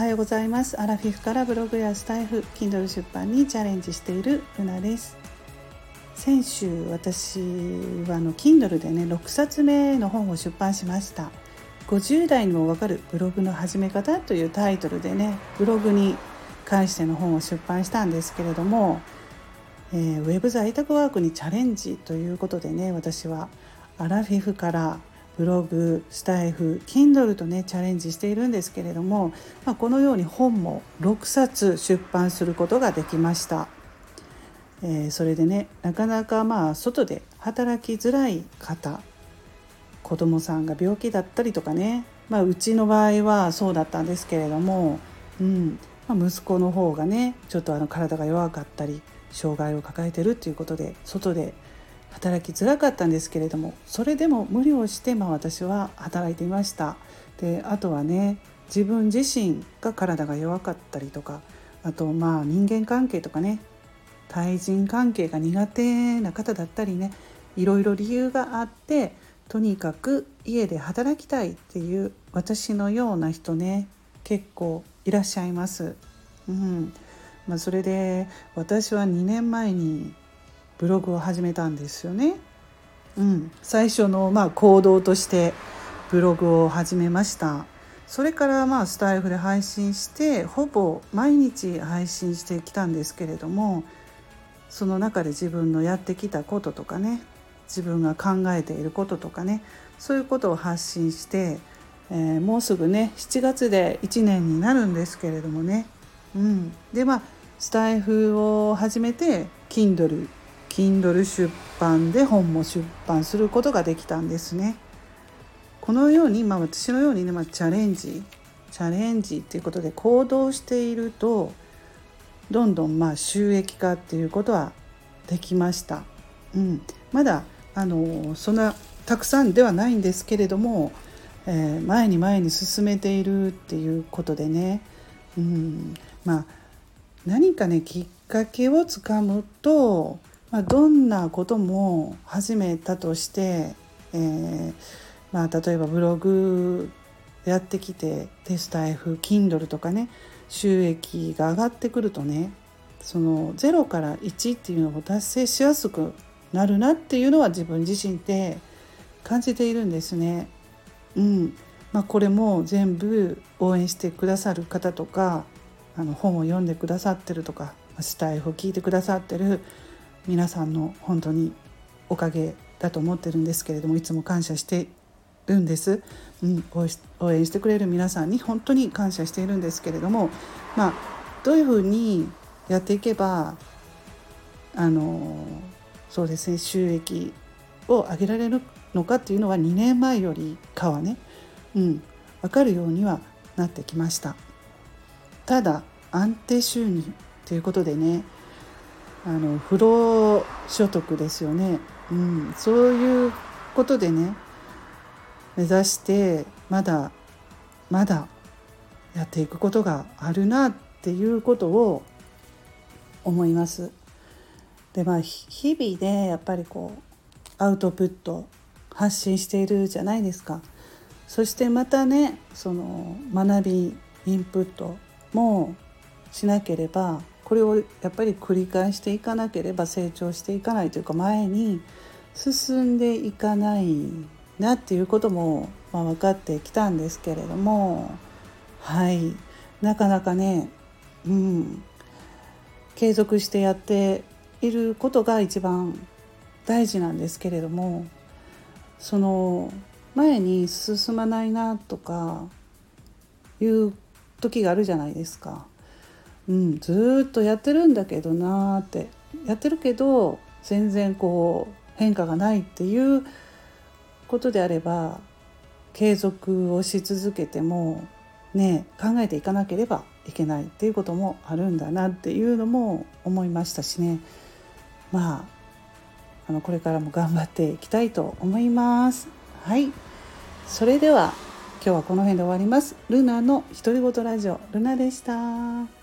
はようございます。アラフィフからブログやスタイフ Kindle 出版にチャレンジしているルナです。先週私はあの Kindle でね6冊目の本を出版しました。50代にもわかるブログの始め方というタイトルでねブログに関しての本を出版したんですけれども、えー、ウェブ在宅ワークにチャレンジということでね私はアラフィフからブログスタイフ Kindle とねチャレンジしているんですけれども、まあ、このように本も6冊出版することができました、えー、それでねなかなかまあ外で働きづらい方子供さんが病気だったりとかね、まあ、うちの場合はそうだったんですけれども、うんまあ、息子の方がねちょっとあの体が弱かったり障害を抱えてるっていうことで外で働きづらかったんですけれどもそれでも無理をしてまあ私は働いていましたであとはね自分自身が体が弱かったりとかあとまあ人間関係とかね対人関係が苦手な方だったりねいろいろ理由があってとにかく家で働きたいっていう私のような人ね結構いらっしゃいます。うんまあ、それで私は2年前にブログを始めたんですよね。うん、最初のまあ行動としてブログを始めました。それからまあスタイフで配信してほぼ毎日配信してきたんですけれどもその中で自分のやってきたこととかね自分が考えていることとかねそういうことを発信して、えー、もうすぐね7月で1年になるんですけれどもね、うん、でまあスタイフを始めて Kindle Kindle 出版で本も出版することができたんですね。このように、まあ、私のようにね、まあ、チャレンジチャレンジっていうことで行動しているとどんどんまあ収益化っていうことはできました。うん、まだあのそんなたくさんではないんですけれども、えー、前に前に進めているっていうことでね、うん、まあ何かねきっかけをつかむとまあ、どんなことも始めたとして、えーまあ、例えばブログやってきてテスタ F Kindle とかね収益が上がってくるとねその0から1っていうのを達成しやすくなるなっていうのは自分自身って感じているんですね。うんまあ、これも全部応援してくださる方とかあの本を読んでくださってるとかスタイフを聞いてくださってる皆さんの本当におかげだと思ってるんですけれどもいつも感謝してるんです、うん、応援してくれる皆さんに本当に感謝しているんですけれどもまあどういうふうにやっていけばあのそうですね収益を上げられるのかっていうのは2年前よりかはね、うん、分かるようにはなってきました。ただ安定収入ということでねあの不労所得ですよね、うん、そういうことでね目指してまだまだやっていくことがあるなっていうことを思います。でまあ日々でやっぱりこうアウトプット発信しているじゃないですか。そしてまたねその学びインプットもしなければこれをやっぱり繰り返していかなければ成長していかないというか前に進んでいかないなっていうことも、まあ、分かってきたんですけれどもはいなかなかね、うん、継続してやっていることが一番大事なんですけれどもその前に進まないなとかいう時があるじゃないですか。うん、ずっとやってるんだけどなーってやってるけど全然こう変化がないっていうことであれば継続をし続けてもね考えていかなければいけないっていうこともあるんだなっていうのも思いましたしねまああのこれからも頑張っていきたいと思います。はいそれでは今日はこの辺で終わります。ルナの独り言ラジオルナでした。